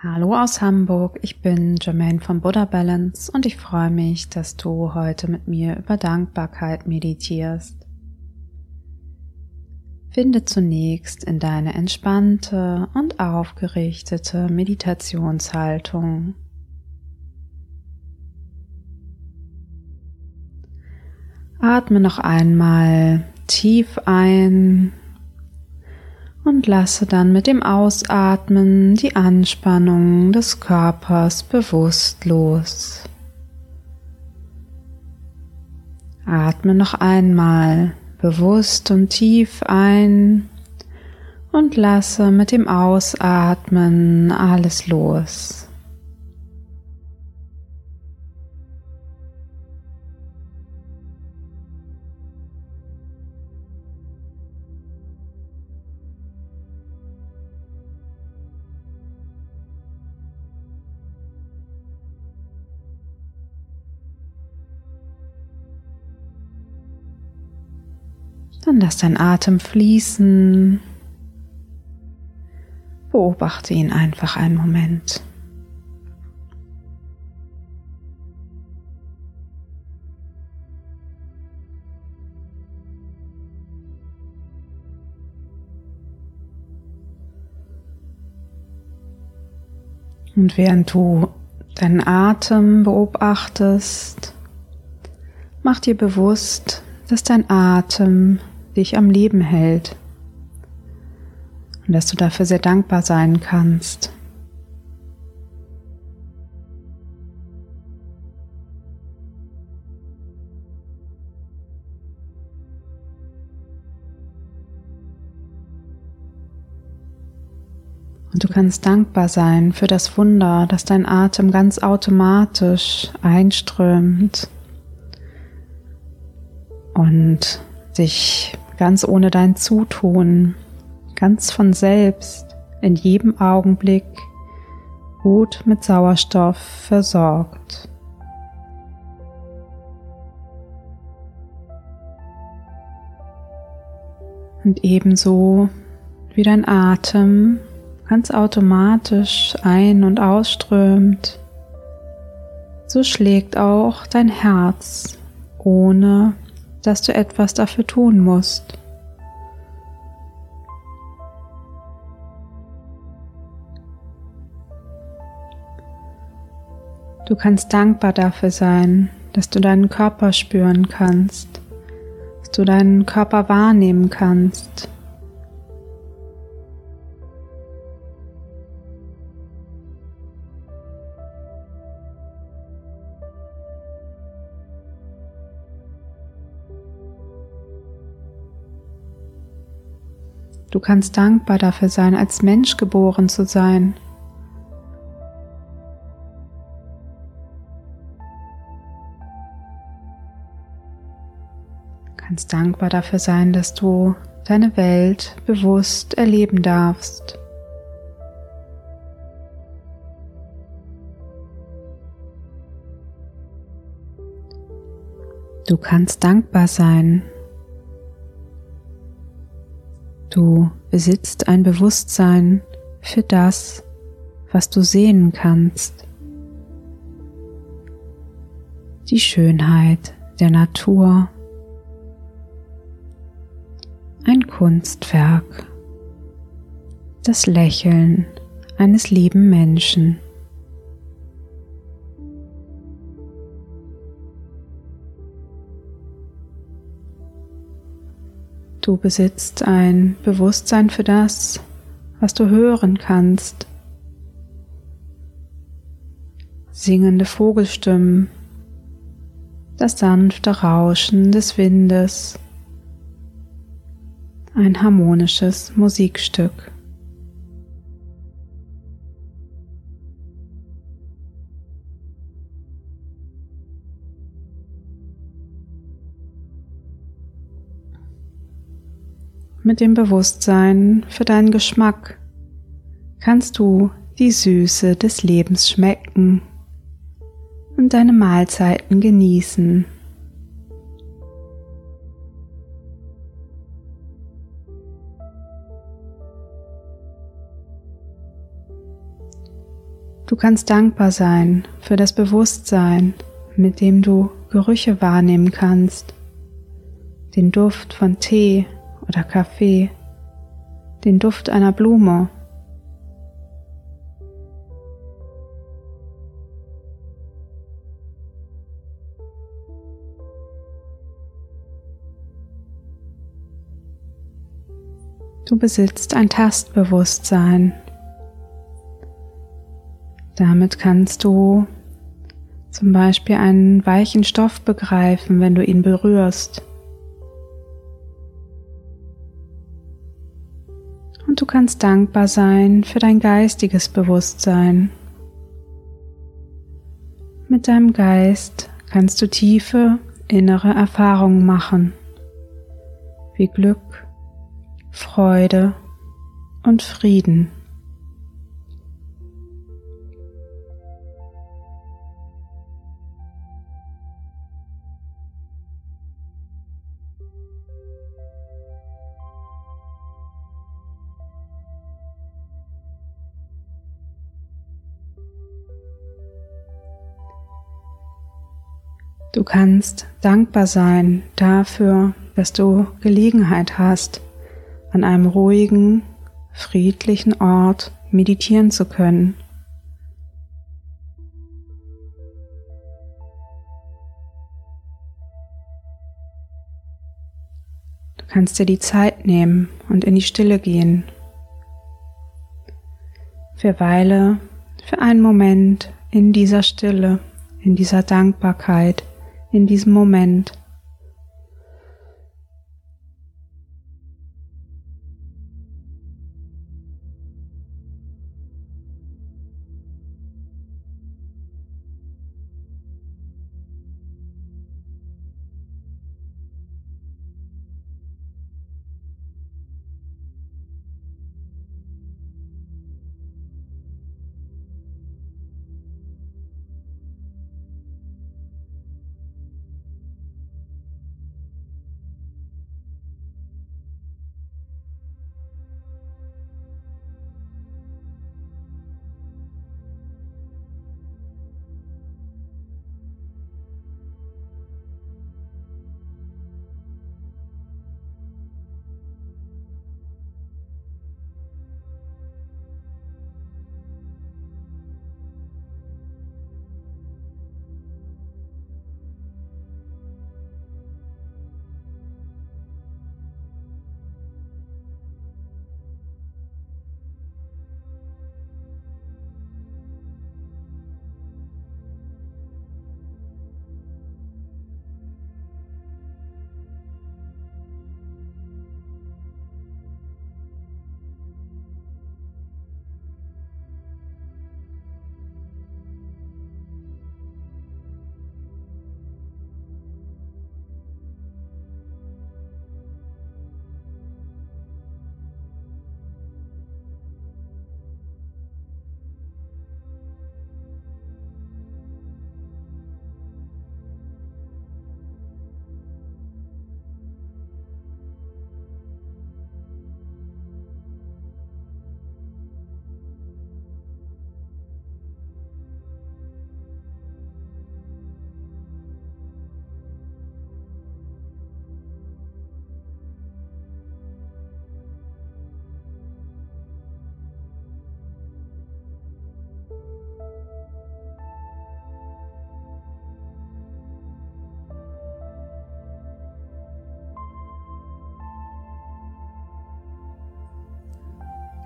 Hallo aus Hamburg, ich bin Jermaine von Buddha Balance und ich freue mich, dass du heute mit mir über Dankbarkeit meditierst. Finde zunächst in deine entspannte und aufgerichtete Meditationshaltung. Atme noch einmal tief ein und lasse dann mit dem Ausatmen die Anspannung des Körpers bewusst los. Atme noch einmal bewusst und tief ein und lasse mit dem Ausatmen alles los. Dann lass dein Atem fließen. Beobachte ihn einfach einen Moment. Und während du deinen Atem beobachtest, mach dir bewusst, dass dein Atem dich am Leben hält und dass du dafür sehr dankbar sein kannst. Und du kannst dankbar sein für das Wunder, dass dein Atem ganz automatisch einströmt und sich ganz ohne dein Zutun, ganz von selbst in jedem Augenblick gut mit Sauerstoff versorgt. Und ebenso wie dein Atem ganz automatisch ein- und ausströmt, so schlägt auch dein Herz, ohne dass du etwas dafür tun musst. Du kannst dankbar dafür sein, dass du deinen Körper spüren kannst, dass du deinen Körper wahrnehmen kannst. Du kannst dankbar dafür sein, als Mensch geboren zu sein. Du kannst dankbar dafür sein, dass du deine Welt bewusst erleben darfst. Du kannst dankbar sein Du besitzt ein Bewusstsein für das, was du sehen kannst. Die Schönheit der Natur. Ein Kunstwerk. Das Lächeln eines lieben Menschen. Du besitzt ein Bewusstsein für das, was du hören kannst. Singende Vogelstimmen, das sanfte Rauschen des Windes, ein harmonisches Musikstück. Mit dem Bewusstsein für deinen Geschmack kannst du die Süße des Lebens schmecken und deine Mahlzeiten genießen. Du kannst dankbar sein für das Bewusstsein, mit dem du Gerüche wahrnehmen kannst. Den Duft von Tee oder Kaffee, den Duft einer Blume Du besitzt ein Tastbewusstsein. Damit kannst du zum Beispiel einen weichen Stoff begreifen, wenn du ihn berührst. Du kannst dankbar sein für dein geistiges Bewusstsein. Mit deinem Geist kannst du tiefe innere Erfahrungen machen, wie Glück, Freude und Frieden. Du kannst dankbar sein dafür, dass du Gelegenheit hast, an einem ruhigen, friedlichen Ort meditieren zu können. Du kannst dir die Zeit nehmen und in die Stille gehen. Verweile für einen Moment in dieser Stille, in dieser Dankbarkeit, in diesem Moment.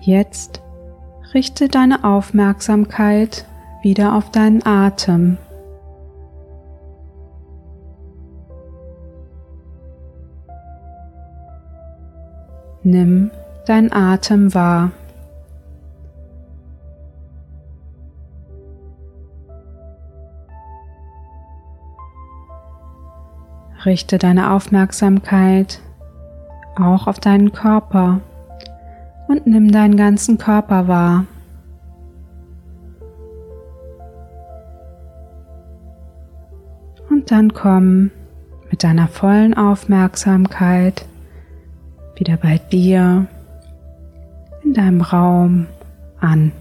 Jetzt richte deine Aufmerksamkeit wieder auf deinen Atem. Nimm deinen Atem wahr. Richte deine Aufmerksamkeit auch auf deinen Körper und nimm deinen ganzen Körper wahr. Und dann komm mit deiner vollen Aufmerksamkeit wieder bei dir in deinem Raum an.